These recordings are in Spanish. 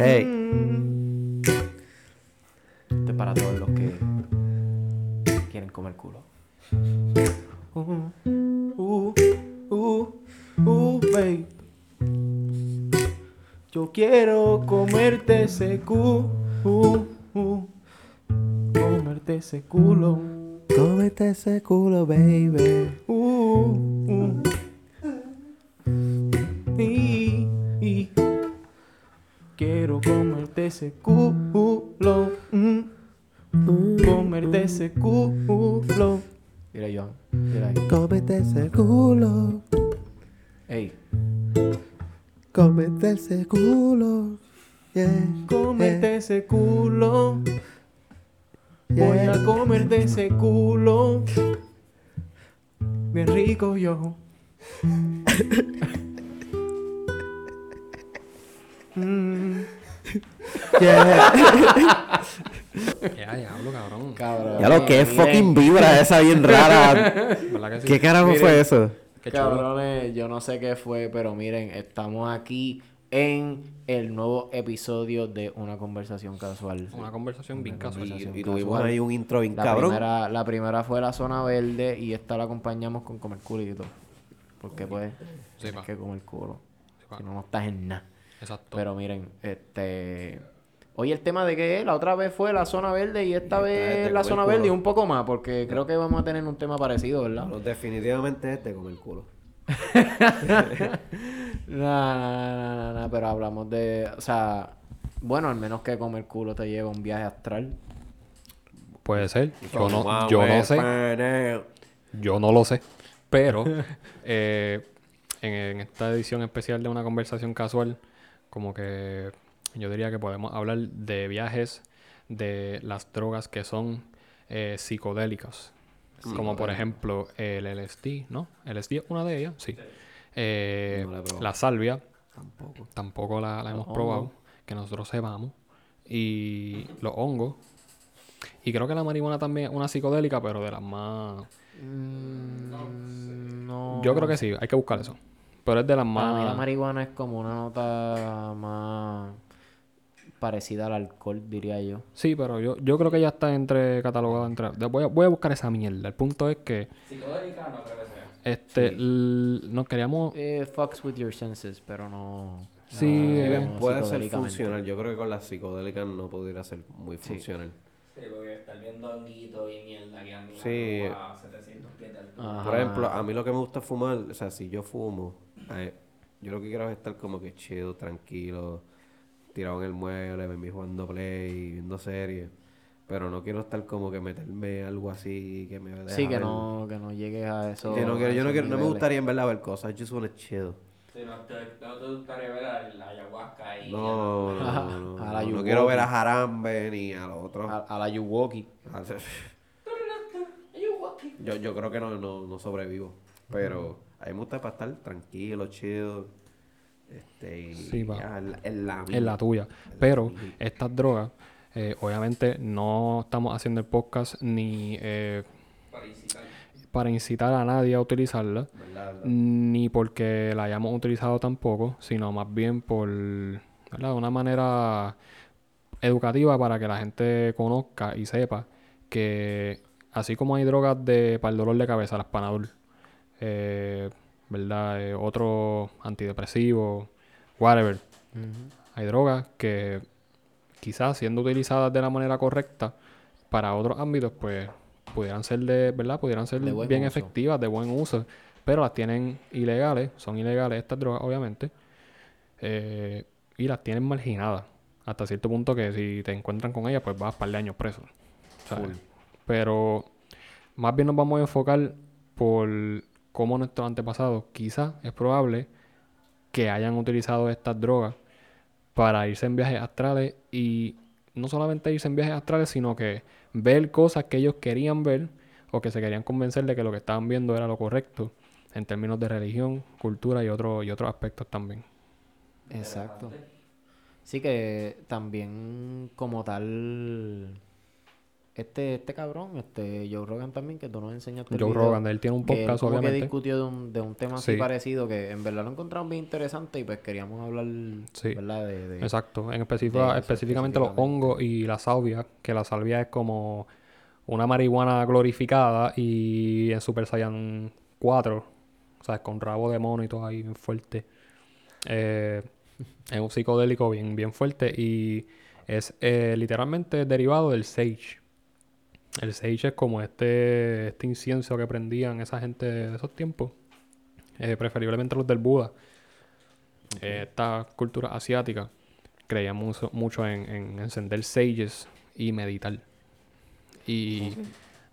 Hey. Este es para todos los que quieren comer culo. Uh, uh, uh, uh, babe. Yo quiero comerte ese culo. Uh, uh, comerte ese culo. Cómete ese culo, baby. Ese culo. mm. Comerte ese culo. Mira, Joan. Mira ahí. Cómete ese culo. Ey. Cómete ese culo. Yeah. Comerte ese culo. yeah, Voy a comerte ese culo. Bien rico yo. Mm. Ya, diablo, cabrón. Cabrón. Ya lo que es fucking vibra esa bien rara. ¿Verdad que sí? ¿Qué carajo Miren. fue eso? Qué chulo. Cabrones, yo no sé qué fue, pero miren, estamos aquí en el nuevo episodio de Una Conversación Casual. Una conversación bien casual. Y tuvimos ahí un intro bien La cabrón. primera, la primera fue la zona verde y esta la acompañamos con comer culito. Porque pues, Sí, pa. que comer culo. Sí. Si no, no estás en nada. Exacto. Pero miren, este... Hoy el tema de que la otra vez fue la zona verde y esta vez la zona verde y un poco más, porque creo que vamos a tener un tema parecido, ¿verdad? No, definitivamente es de comer culo. No, no, no, no, no, pero hablamos de, o sea, bueno, al menos que comer culo te lleva a un viaje astral. Puede ser. Yo no, yo no sé. Yo no lo sé. Pero eh, en, en esta edición especial de una conversación casual, como que yo diría que podemos hablar de viajes de las drogas que son eh, psicodélicas. Como por ejemplo el LSD, ¿no? LSD es una de ellas, sí. Eh, No la salvia, Tampoco. tampoco la, la hemos probado, que nosotros sepamos. Y los hongos. Y creo que la marihuana también es una psicodélica, pero de las más... Mm, no. Yo creo que sí, hay que buscar eso. Pero es de las Para mí la más... marihuana es como una nota más parecida al alcohol, diría yo. Sí, pero yo, yo creo que ya está entre catalogada entre... de- Voy a, voy a buscar esa mierda. El punto es que... Psicodélica no creo que sea. Este... l- nos queríamos... Eh, fucks with your senses, pero no. Sí, no eh, Puede ser funcional. Yo creo que con las psicodélicas no pudiera ser muy funcional. Sí, porque estar viendo honguito y mierda que andan Sí. a 700 pies de altura. Por ejemplo, a mí lo que me gusta fumar, o sea, si yo fumo, eh, yo lo que quiero es estar como que chido, tranquilo, tirado en el mueble, verme jugando play, viendo series. Pero no quiero estar como que meterme algo así que me deja Sí, que ver- no, que no llegues a eso. que no quiero, yo no quiero, no me gustaría en verdad ver cosas, I just wanna chill. Sí, no te, no te gustaría ver a la ayahuasca y... No, no, no, no, a la no, Yuwoki. quiero ver a Jarambe ni a los otros. A, a la Yuwoki. Yo, yo creo que no, no, no sobrevivo. Pero a mí me gusta para estar tranquilo, chido. Este, y Sí, ya, en, la- en la en la mía. tuya. Pero estas drogas, eh, obviamente no estamos haciendo el podcast ni eh, Para incitar. para incitar a nadie a utilizarla, ¿verdad? ni porque la hayamos utilizado tampoco, sino más bien por ¿verdad? una manera educativa para que la gente conozca y sepa que así como hay drogas de, para el dolor de cabeza, las Panadol, eh, ¿verdad? Eh, otro antidepresivo, whatever, hay drogas que quizás siendo utilizadas de la manera correcta para otros ámbitos, pues pudieran ser de, ¿verdad? Pudieran ser bien uso. efectivas, de buen uso, pero las tienen ilegales, son ilegales estas drogas, obviamente, eh, y las tienen marginadas. Hasta cierto punto que si te encuentran con ellas, pues vas a par de años preso. Pero más bien nos vamos a enfocar por cómo nuestros antepasados, quizás es probable que hayan utilizado estas drogas para irse en viajes astrales y no solamente irse en viajes astrales, sino que ver cosas que ellos querían ver o que se querían convencer de que lo que estaban viendo era lo correcto en términos de religión, cultura y, y otros aspectos también. Exacto. Sí que también como tal este, este cabrón, este Joe Rogan también, que tú nos enseñaste. el Joe video, Rogan, él tiene un que él podcast, como que obviamente. discutió de un, de un tema así Sí. parecido que en verdad lo encontramos bien interesante y pues queríamos hablar, Sí. ¿verdad? De, de- Exacto. En específico, de específicamente los hongos y la salvia, que la salvia es como una marihuana glorificada y en Super Saiyan 4, o sea, con rabo de mono y todo ahí bien fuerte. Eh, es un psicodélico bien, bien fuerte y es eh, literalmente derivado del sage. El sage es como este, este incienso que prendían esa gente de esos tiempos, eh, preferiblemente los del Buda. Eh, esta cultura asiática creía mucho, mucho en, en encender sages y meditar. Y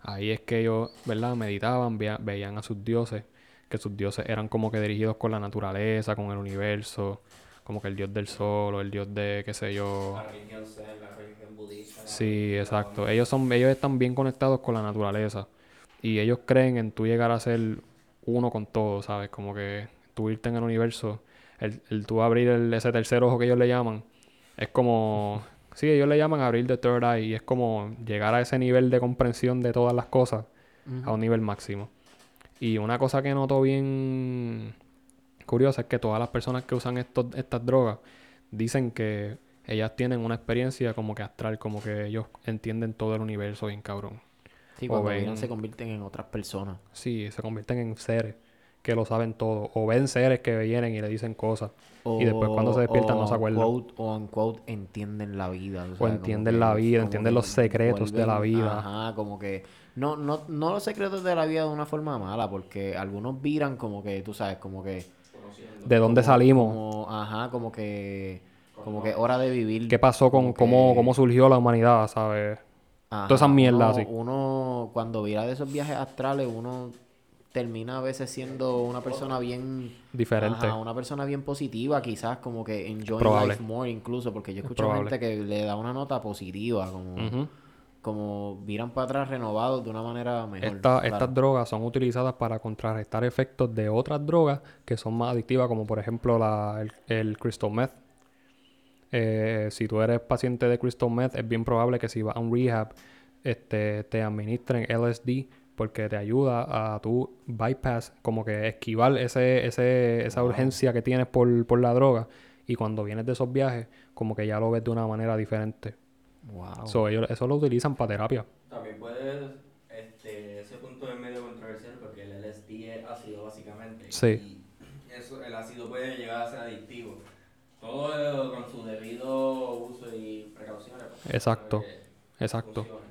ahí es que ellos, ¿verdad? Meditaban, vea- veían a sus dioses, que sus dioses eran como que dirigidos con la naturaleza, con el universo, como que el dios del sol o el dios de, qué sé yo. La religión la religión Sí, exacto. Ellos son, ellos están bien conectados con la naturaleza. Y ellos creen en tú llegar a ser uno con todo, ¿sabes? Como que tú irte en el universo, el, el tú abrir el- ese tercer ojo que ellos le llaman, es como, sí, ellos le llaman abrir the third eye, y es como llegar a ese nivel de comprensión de todas las cosas a un nivel máximo. Y una cosa que noto bien curiosa es que todas las personas que usan estos, estas drogas dicen que ellas tienen una experiencia como que astral, como que ellos entienden todo el universo bien cabrón. Sí, o cuando ven- se convierten en otras personas. Sí, se convierten en seres que lo saben todo. O ven seres que vienen y le dicen cosas. Y después cuando se despiertan no se acuerdan. Quote, o en quote entienden la vida. o sea, entienden la vida, entienden los secretos de la vida. Ajá, como que... No, no, no los secretos de la vida de una forma mala, porque algunos viran como que, tú sabes, como que... ¿De dónde como- salimos? como- ajá, como que... Como que hora de vivir. ¿Qué pasó con cómo, cómo surgió la humanidad, sabes? Ajá, todas esas mierdas uno, así. Uno, cuando vira de esos viajes astrales, uno termina a veces siendo una persona bien... Diferente. Ajá, una persona bien positiva, quizás como que enjoying Probable. life more incluso, porque yo escucho gente que le da una nota positiva, como, como viran para atrás renovados de una manera mejor. Esta- claro. Estas drogas son utilizadas para contrarrestar efectos de otras drogas que son más adictivas, como por ejemplo la, el, el crystal meth. Eh, si tú eres paciente de crystal meth, es bien probable que si vas a un rehab, este, te administren LSD porque te ayuda a tu bypass, como que esquivar ese, ese, esa urgencia que tienes por, por la droga. Y cuando vienes de esos viajes, como que ya lo ves de una manera diferente. Wow. So, ellos eso lo utilizan para terapia. También puede, este, ese punto es medio controversial porque el LSD es ácido básicamente. Sí. Y eso, el ácido puede llegar a ser adictivo. Todo con su debido uso y precauciones. pues, Exacto, Exacto. funcione.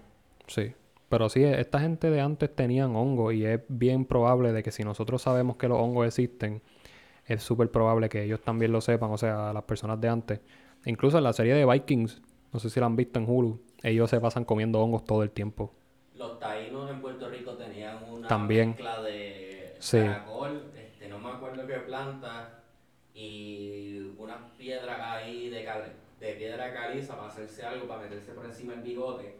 Sí. Pero sí, esta gente de antes tenían hongos y es bien probable de que si nosotros sabemos que los hongos existen, es súper probable que ellos también lo sepan, o sea, las personas de antes. Incluso en la serie de Vikings, no sé si la han visto en Hulu, ellos se pasan comiendo hongos todo el tiempo. Los taínos en Puerto Rico tenían una También. mezcla de Sí. caracol, este, no me acuerdo qué planta, y unas piedras ahí de, cal- de piedra caliza para hacerse algo, para meterse por encima del bigote.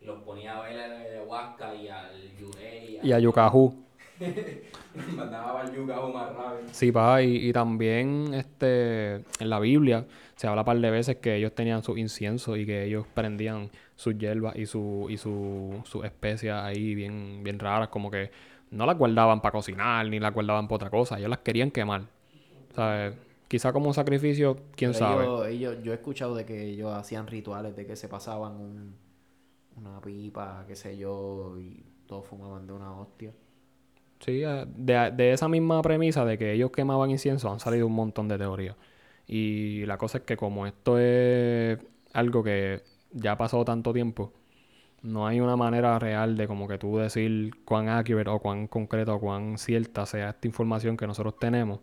Y los ponía a bailar a ayahuasca y al yuré Y a Yucajú. Mandaba al yucahu más rápido. Sí, pa, y, y también este, en la Biblia se habla un par de veces que ellos tenían su incienso y que ellos prendían sus hierbas y su, y su, sus especias ahí bien, bien raras, como que no las guardaban para cocinar ni las guardaban para otra cosa, ellos las querían quemar. ¿Sabes? Quizá como un sacrificio, quién Pero sabe. ellos- ellos- yo he escuchado de que ellos hacían rituales de que se pasaban un- una pipa, qué sé yo, y todos fumaban de una hostia. Sí, eh, de, de esa misma premisa de que ellos quemaban incienso han salido un montón de teorías. Y la cosa es que como esto es algo que ya ha pasado tanto tiempo, no hay una manera real de como que tú decir cuán accurate o cuán concreta o cuán cierta sea esta información que nosotros tenemos.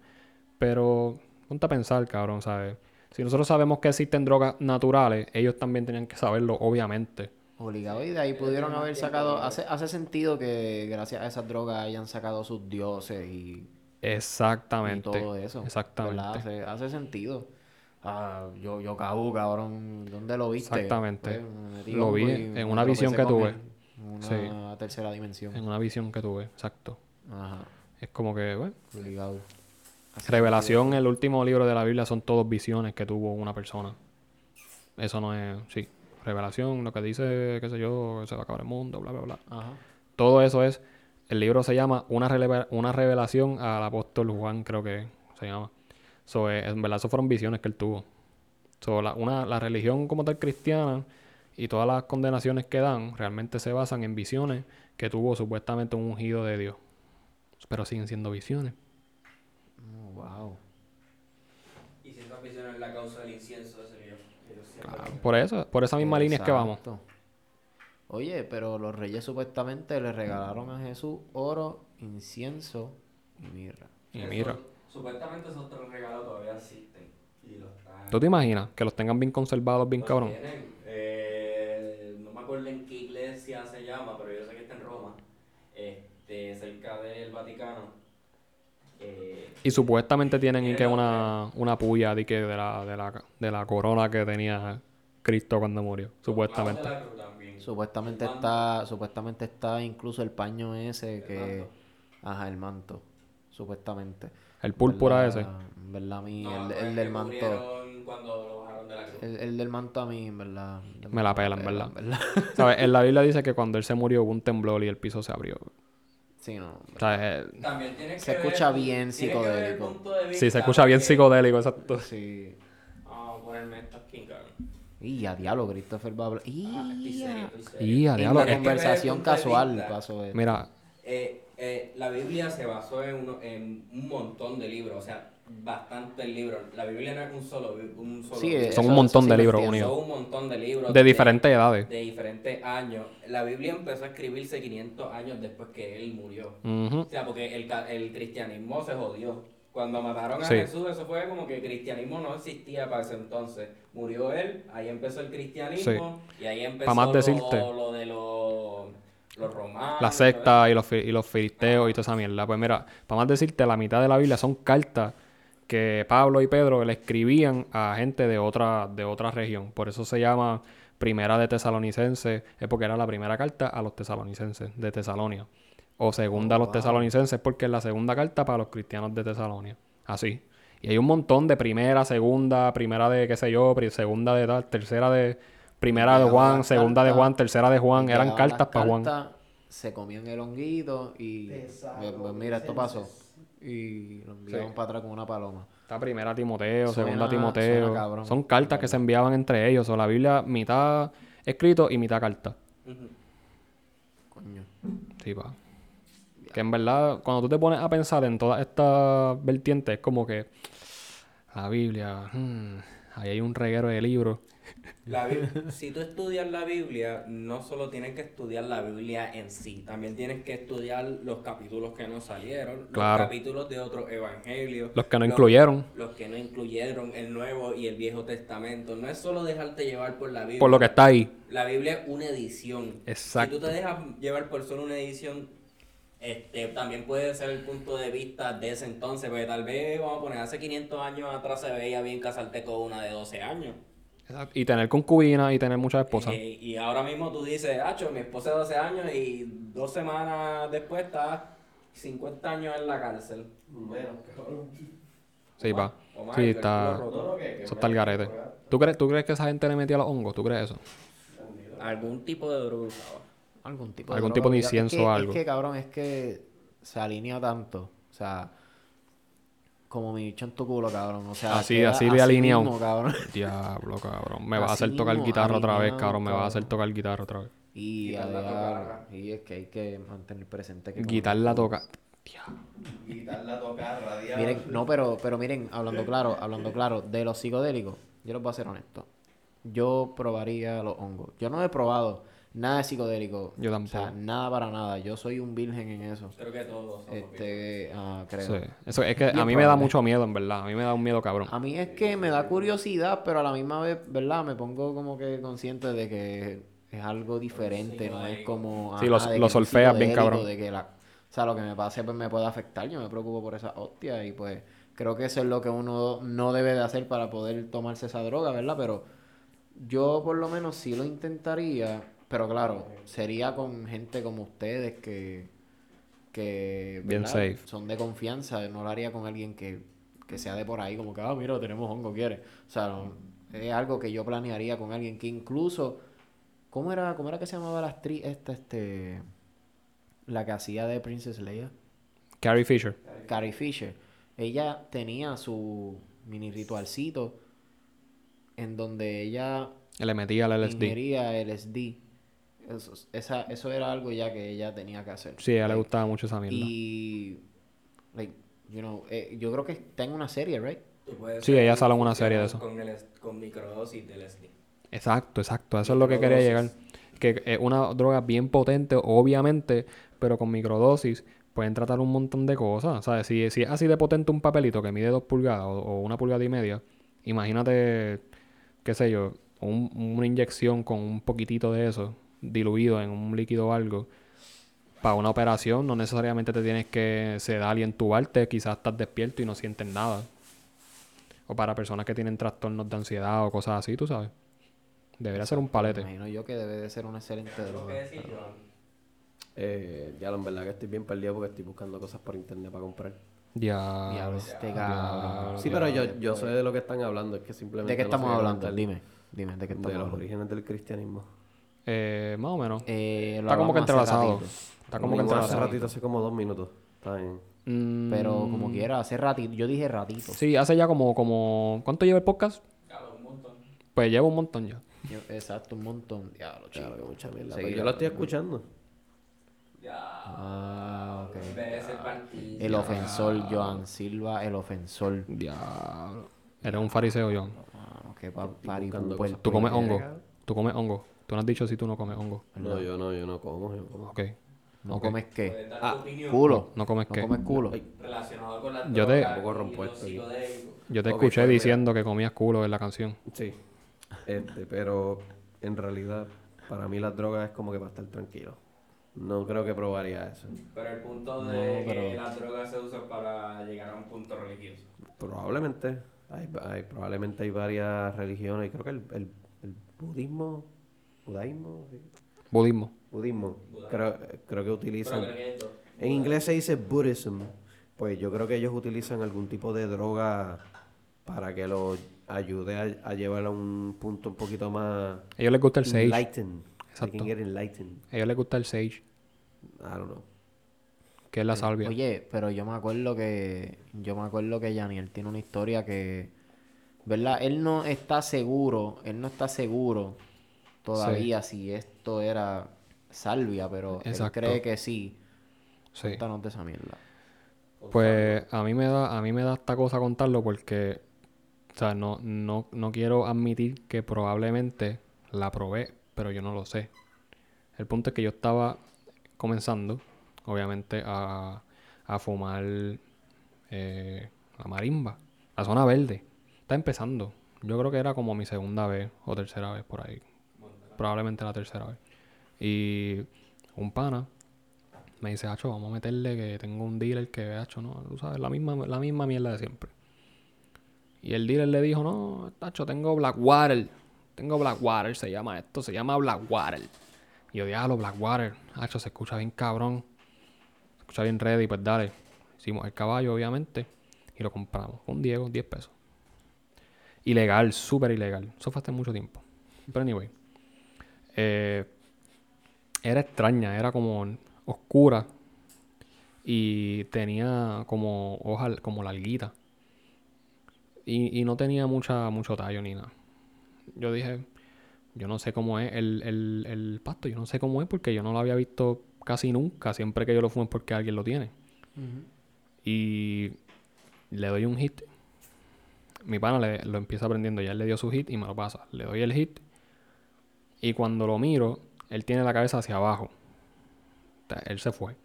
Pero ponte a pensar, cabrón, ¿sabes? Si nosotros sabemos que existen drogas naturales, ellos también tenían que saberlo, obviamente. Obligado, y de ahí pudieron haber sacado, hace, hace sentido que gracias a esas drogas hayan sacado sus dioses y, y Exactamente. todo eso. Exactamente. Hace, hace sentido. Ah, yo, yo caú, cabrón. ¿Dónde lo viste? Exactamente. Pues, Lo vi y en una visión que tuve. En Una tercera dimensión. En una visión que tuve, exacto. Ajá. Es como que, bueno, Obligado. Revelación, el último libro de la Biblia son todos visiones que tuvo una persona. Eso no es, sí, revelación, lo que dice, qué sé yo, que se va a acabar el mundo, bla, bla, bla. Ajá. Todo eso es, el libro se llama Una, una revelación al apóstol Juan, creo que se llama. So, eh, en verdad, eso fueron visiones que él tuvo. So, la, una, la religión como tal cristiana y todas las condenaciones que dan realmente se basan en visiones que tuvo supuestamente un ungido de Dios. Pero siguen siendo visiones. Wow. Y si esa visión es la causa del incienso siempre Ah, Por eso, por esa misma línea es que vamos. Oye, pero los reyes supuestamente le regalaron a Jesús oro, incienso y mirra. Y Eso- mira, Supuestamente esos tres regalos todavía existen. Y los están. ¿tú te imaginas que los tengan bien conservados, bien los cabrón? tienen. Eh, no me acuerdo en qué iglesia se llama, pero yo sé que está en Roma. Este, cerca del Vaticano. Eh, Y supuestamente tienen y que una, una puya de, que de, la, de, la, de la corona que tenía Cristo cuando murió. Supuestamente. Supuestamente está, supuestamente está incluso el paño ese que, ajá, el manto, supuestamente. El púrpura ¿Verdad? ese. Verdad a mí, No, el, pues, el que del manto, de la cruz. el, el del manto a mí, en verdad. Me la pelan, ¿verdad? ¿Sabes? En la Biblia dice que cuando él se murió hubo un temblor y el piso se abrió. Sí, no. O sea, eh, También tienes Se que escucha ver- bien que ver el psicodélico. punto de sí, se escucha bien porque- psicodélico, exacto. Sí. Vamos a ponerme. Y a diablo, Christopher va a hablar. Y, Ah, estoy serio, estoy serio. Y a diablo, la es que- conversación punto de casual vista. pasó esto. Mira, Eh, eh, la Biblia se basó en, uno- en un montón de libros, o sea, bastantes libros. La Biblia no es un solo, un solo Sí, libro. eso- son un montón de libros unidos. Son un montón de libros. De diferentes edades. De diferentes años. La Biblia empezó a escribirse 500 años después que él murió. O sea, porque el, ca- el cristianismo se jodió. Cuando mataron a Sí. Jesús, eso fue como que el cristianismo no existía para ese entonces. Murió él, ahí empezó el cristianismo, y ahí empezó más lo, decirte. lo de los, los romanos. la secta y los, fi- y los filisteos y toda esa mierda. Pues mira, para más decirte, la mitad de la Biblia son cartas que Pablo y Pedro le escribían a gente de otra, de otra región. Por eso se llama Primera de Tesalonicenses, es porque era la primera carta a los tesalonicenses de Tesalonia. O segunda a los tesalonicenses porque es la segunda carta para los cristianos de Tesalonia. Así. Y hay un montón de primera, segunda, primera de qué sé yo, segunda de tal, tercera de... Primera de Juan, segunda de Juan, tercera de Juan. Eran cartas para Juan. Se comían el honguito y. pues, pues mira, esto pasó. Y lo enviaron Sí. para atrás con una paloma. Está primera Timoteo, Suena- segunda suena Timoteo. cabrón. Son cartas que se enviaban entre ellos. O la Biblia, mitad escrito y mitad carta. Coño. Sí, pa. Que en verdad, cuando tú te pones a pensar en todas estas vertientes, es como que la Biblia, hmm, ahí hay un reguero de libros. La si tú estudias la Biblia, no solo tienes que estudiar la Biblia en sí, también tienes que estudiar los capítulos que no salieron, Claro. los capítulos de otros evangelios, Los que no incluyeron. los que no incluyeron el Nuevo y el Viejo Testamento. No es solo dejarte llevar por la Biblia. Por lo que está ahí. La Biblia es una edición. Exacto. Si tú te dejas llevar por solo una edición, este, también puede ser el punto de vista de ese entonces, porque tal vez, vamos a poner, hace 500 años atrás se veía bien casarte con una de 12 años. Y tener concubina y tener muchas esposas. Eh, y ahora mismo tú dices, Hacho, mi esposa de 12 años y dos semanas después está 50 años en la cárcel. Cabrón. Sí, más, Sí, está. Eso está el garete. ¿Tú crees, ¿Tú crees que esa gente le metía los hongos? ¿Tú crees eso? Algún tipo de droga usaba. Algún tipo Algún droga, tipo de incienso es que, o algo. Es que, cabrón, es que se alinea tanto. O sea, como mi tu culo, cabrón. O sea, Así, así de alineado. mismo, cabrón. Diablo, cabrón. Me vas a hacer tocar guitarra otra vez, cabrón. Me vas a hacer tocar guitarra otra vez. Y, Quitar a la diablo, tocarra. y es que hay que mantener presente que... Guitarra toca. Quitarla, tocar. Miren, no, pero, pero miren, hablando claro, hablando claro, de los psicodélicos, yo les voy a ser honesto. Yo probaría los hongos. Yo no he probado nada de psicodélico. Yo O tampoco. sea, nada para nada. Yo soy un virgen en eso. Creo que todos. somos Este, ah, creo. Sí. Eso es que Bien a mí me da mucho miedo, en verdad. A mí me da un miedo cabrón. A mí es que me da curiosidad, pero a la misma vez, ¿verdad? Me pongo como que consciente de que es algo diferente, no es como... Sí, lo- ajá, de lo solfeas bien cabrón. De que la, o sea, lo que me pase pues me puede afectar, yo me preocupo por esa hostia y pues creo que eso es lo que uno no debe de hacer para poder tomarse esa droga, ¿verdad? Pero yo por lo menos sí lo intentaría, pero claro, sería con gente como ustedes que... que Bien ¿verdad? safe. son de confianza, no lo haría con alguien que, que sea de por ahí, como que, ah, mira, tenemos hongo, quiere. O sea, no, es algo que yo planearía con alguien que incluso ¿Cómo era, cómo era que se llamaba la actriz esta, este... La que hacía de Princess Leia? Carrie Fisher. Carrie Fisher. Ella tenía su mini ritualcito en donde ella Le metía el LSD. LSD. Eso, esa, eso era algo ya que ella tenía que hacer. Sí, a ella le gustaba mucho esa mierda. Y, like, you know, eh, yo creo que está en una serie, right? Sí, ella sale en una serie de eso. Con, el, con microdosis de LSD. Exacto, exacto. Eso es lo que quería llegar. Que es una droga bien potente, obviamente, pero con microdosis pueden tratar un montón de cosas. ¿Sabes? Si, si es así de potente un papelito que mide dos pulgadas o, o una pulgada y media, imagínate, qué sé yo, un- una inyección con un poquitito de eso diluido en un líquido o algo. Para una operación no necesariamente te tienes que sedar y entubarte, quizás estás despierto y no sientes nada. O para personas que tienen trastornos de ansiedad o cosas así, tú sabes. Debería ser un Me palete. imagino yo que debe de ser una excelente ¿Tengo droga. Eh, ya, en verdad que estoy bien perdido porque estoy buscando cosas por internet para comprar. Ya. Diablo, este cabrón. Sí, pero yo, yo sé de lo que están hablando, es que simplemente. ¿De qué no estamos sé hablando? Dime, dime, ¿de qué estamos De los hablando? orígenes del cristianismo. Eh, más o menos. Eh, lo Está como que entrelazado. Está como que Vimos hace entrelazado. ratito, hace como dos minutos. Está bien. Mm, Pero como quiera, hace ratito. Yo dije ratito. Sí, hace ya como, como... ¿Cuánto lleva el podcast? Claro, un montón. Pues lleva un montón ya. Yo- exacto, un montón. Diablo, chico. Claro, que mucha mierda. Sí, Pero yo lo estoy escuchando. Ya. Ah, ok. En vez de ser partido. El ofensor, Joan Silva, el ofensor. Diablo. Eres un fariseo, John. Ah, qué pa- pues, Tú comes hongo. Tú comes hongo. Tú no has dicho si tú no comes hongo. No, yo no, yo no como. Yo como. Ok. ¿No comes qué? Ah, Culo. ¿No comes ¿No qué? comes culo? Ay, relacionado con las Yo te- y. Yo te escuché pues, diciendo que comías culo en la canción. Sí. Este, pero en realidad, para mí las drogas es como que para estar tranquilo. No creo que probaría eso. Pero el punto No, de que las drogas se usan para llegar a un punto religioso. Probablemente. Hay, hay- probablemente hay varias religiones. Creo que el, el, el budismo. ¿Budaísmo? Sí. Budismo. Budismo. Creo, creo que utilizan. En inglés se dice Buddhism. Pues yo creo que ellos utilizan algún tipo de droga para que los ayude a, a llevar a un punto un poquito más A ellos les gusta el sage. enlightened. Exacto. can get enlightened. A ellos les gusta el sage, I don't know. que es la salvia. Oye, pero yo me acuerdo que. Yo me acuerdo que Yaniel tiene una historia que. ¿Verdad? Él no está seguro. Él no está seguro todavía si esto era salvia, pero Exacto. él cree que sí. Sí. Cuéntanos de esa mierda. Pues a mí me da, a mí me da esta cosa contarlo porque, o sea, no, no, no quiero admitir que probablemente la probé, pero yo no lo sé. El punto es que yo estaba comenzando, obviamente, a, a fumar eh, la marimba, la zona verde. Está empezando. Yo creo que era como mi segunda vez o tercera vez por ahí. Probablemente la tercera vez. Y un pana me dice, Hacho, vamos a meterle que tengo un dealer que, Hacho, no, tú sabes, la misma, la misma mierda de siempre. Y el dealer le dijo, no, Hacho, tengo Blackwater. Tengo Blackwater, se llama esto, se llama Blackwater. Y yo, diablo, Blackwater. Hacho, se escucha bien cabrón. Se escucha bien ready, pues dale. Hicimos el caballo, obviamente, y lo compramos. Con Diego, 10 pesos. Ilegal, súper ilegal. Eso fue hace mucho tiempo. Pero anyway. Eh, era extraña, era como oscura y tenía como hoja como larguita y, y no tenía mucha mucho tallo ni nada. Yo dije, yo no sé cómo es el, el, el pasto, yo no sé cómo es porque yo no lo había visto casi nunca, siempre que yo lo fumo es porque alguien lo tiene. Y le doy un hit. Mi pana le- lo empieza aprendiendo, ya él le dio su hit y me lo pasa. Le doy el hit y cuando lo miro, él tiene la cabeza hacia abajo. O sea, él se fue.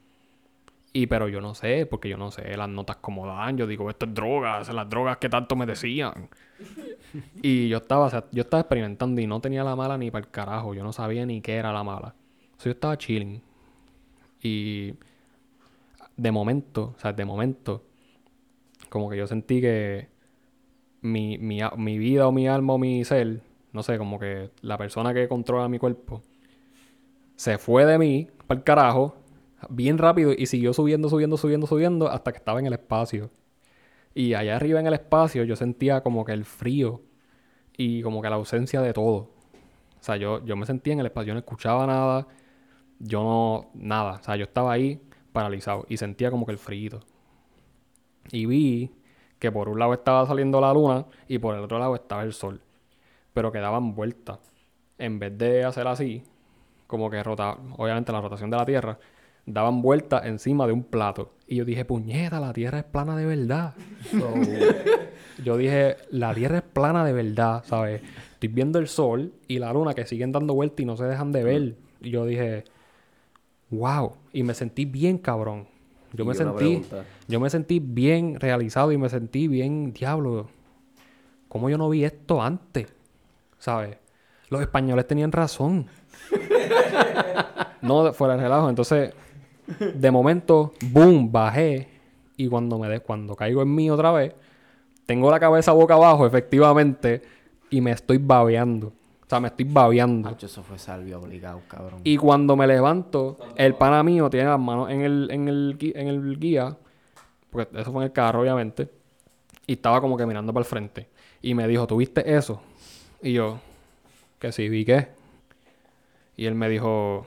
Y pero yo no sé, porque yo no sé las notas como dan. Yo digo, esto es drogas, las drogas que tanto me decían. y yo estaba, o sea, yo estaba experimentando y no tenía la mala ni para el carajo. Yo no sabía ni qué era la mala. So, yo estaba chilling. Y de momento, o sea, de momento, como que yo sentí que mi, mi, mi vida o mi alma o mi ser, no sé, como que la persona que controla mi cuerpo, se fue de mí para el carajo bien rápido y siguió subiendo, subiendo, subiendo, subiendo hasta que estaba en el espacio. Y allá arriba en el espacio yo sentía como que el frío y como que la ausencia de todo. O sea, yo, yo me sentía en el espacio, yo no escuchaba nada, yo no, nada. O sea, yo estaba ahí paralizado y sentía como que el frío. Y vi que por un lado estaba saliendo la luna y por el otro lado estaba el sol. Pero que daban vueltas. En vez de hacer así, como que rota, obviamente la rotación de la Tierra, daban vueltas encima de un plato. Y yo dije, puñeta, la Tierra es plana de verdad. yo dije, la Tierra es plana de verdad, ¿sabes? Estoy viendo el sol y la luna que siguen dando vueltas y no se dejan de ver. Y yo dije, wow. Y me sentí bien cabrón. Yo Y me sentí, yo me sentí bien realizado y me sentí bien, diablo. ¿Cómo yo no vi esto antes? ¿Sabes? Los españoles tenían razón. no, fuera de relajo. Entonces, de momento, boom, bajé. Y cuando me de, cuando caigo en mí otra vez, tengo la cabeza boca abajo, efectivamente, y me estoy babeando. O sea, me estoy babeando. Hacho, eso fue salvio obligado, cabrón. Y cuando me levanto, el pana mío tiene las manos en el, en el, en el guía, porque eso fue en el carro, obviamente, y estaba como que mirando para el frente. Y me dijo, ¿tuviste eso? Y yo, que sí, vi qué. Y él me dijo,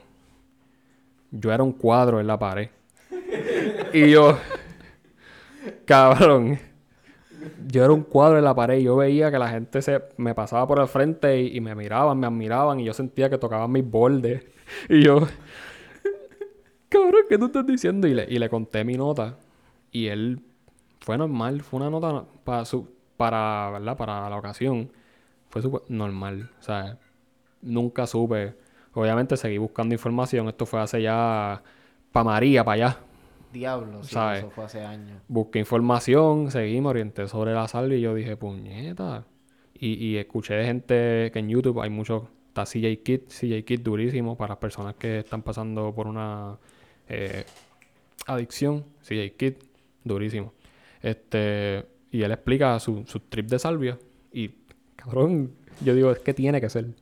yo era un cuadro en la pared. y yo, cabrón. Yo era un cuadro en la pared y yo veía que la gente se me pasaba por el frente y, y me miraban, me admiraban y yo sentía que tocaban mis bordes. Y yo, cabrón, ¿qué tú estás diciendo? Y le, y le conté mi nota y él fue normal, fue una nota para su, para, ¿verdad? Para la ocasión. Fue súper normal, o sea, nunca supe. Obviamente seguí buscando información, esto fue hace ya, para María, para allá. Diablo, sí, ¿sabes? eso fue hace años. Busqué información, seguí, me orienté sobre la salva y yo dije, puñeta. Y, y escuché de gente que en YouTube hay mucho, está CJ Kid, CJ Kid durísimo para las personas que están pasando por una eh, adicción. CJ Kid, durísimo. Este, y él explica su, su trip de salvia y, cabrón, yo digo, es que tiene que ser,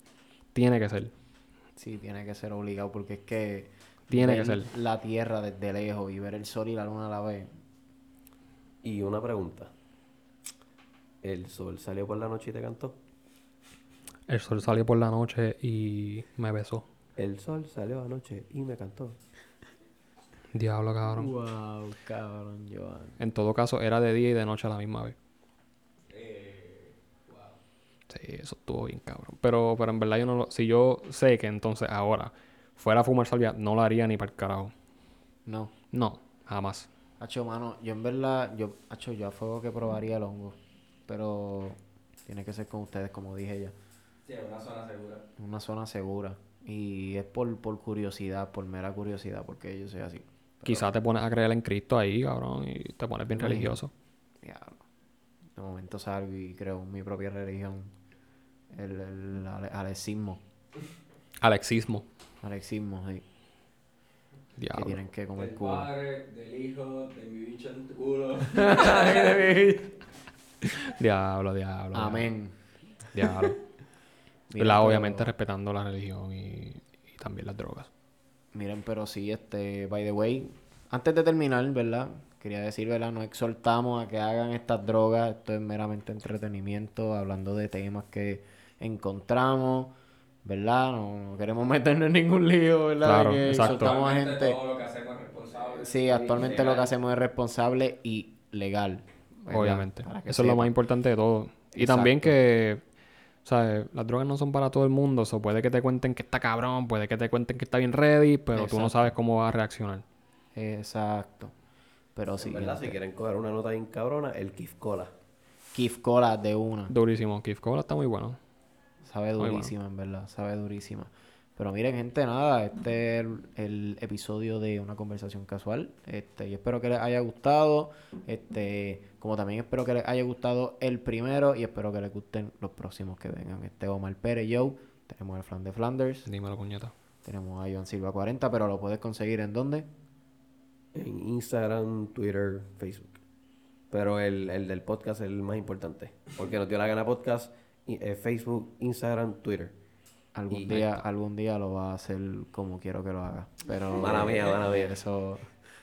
tiene que ser. Sí, tiene que ser obligado porque es que... Tiene que ser. La tierra desde lejos y ver el sol y la luna a la vez. Y una pregunta. ¿El sol salió por la noche y te cantó? El sol salió por la noche y me besó. El sol salió anoche y me cantó. Diablo, cabrón. Wow, cabrón, Joan. En todo caso, era de día y de noche a la misma vez. Sí, eso estuvo bien, cabrón. Pero, pero en verdad yo no lo... Si yo sé que entonces ahora fuera a fumar salvia, no lo haría ni para el carajo. No. No, jamás. Hacho, mano, yo en verdad, yo, hacho, yo a fuego que probaría el hongo. Pero tiene que ser con ustedes, como dije ya. Sí, es una zona segura. Una zona segura. Y es por, por curiosidad, por mera curiosidad, porque yo soy así. Quizás te pones a creer en Cristo ahí, cabrón, y te pones bien religioso. Diablo. De momento salgo y creo mi propia religión. El, el ale- alexismo. Alexismo. Alexismo, sí. Que Diablo. tienen que comer Del culo. padre, del hijo, de mi bicho en tu culo. Diablo, diablo. Amén. Diablo. Miren, La- pero- Obviamente respetando la religión y, y también las drogas. Miren, pero sí, este, by the way, antes de terminar, ¿verdad? Quería decir, ¿verdad? Nos exhortamos a que hagan estas drogas. Esto es meramente entretenimiento, hablando de temas que encontramos, ¿verdad? No, no queremos meternos en ningún lío, ¿verdad? Claro, que exacto. a Actualmente gente. Todo lo que hacemos es responsable. Sí, actualmente lo que hacemos es responsable y legal. ¿verdad? Obviamente. Para que Eso es lo más importante de todo. Y también que, ¿sabes? Las drogas no son para todo el mundo. O puede que te cuenten que está cabrón, puede que te cuenten que está bien ready, pero tú no sabes cómo va a reaccionar. Exacto. Pero sí, En verdad, si quieren coger una nota bien cabrona, el Kif Cola. Kif Cola de una. Durísimo. Kif Cola está muy bueno. Sabe durísima, en verdad. Sabe durísima. Pero miren, gente, nada. Este es el, el episodio de una conversación casual. Este, y espero que les haya gustado. Este, como también espero que les haya gustado el primero. Y espero que les gusten los próximos que vengan. Este Omar Pérez, Joe. Tenemos el Flan de Flanders. Dímelo, puñeta. Tenemos a Iván Silva 40, pero lo puedes conseguir en dónde? En Instagram, Twitter, Facebook. Pero el, el del podcast es el más importante. Porque nos dio la gana podcast. Eh, Facebook, Instagram, Twitter. Algún Y- día, algún día lo va a hacer como quiero que lo haga. Pero Mala mía, mala mía. Eso,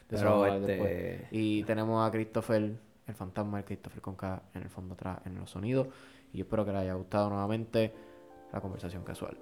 Pero, este-. Y tenemos a Christopher, el fantasma de Christopher con K en el fondo atrás en los sonidos. Y yo espero que les haya gustado nuevamente la conversación casual.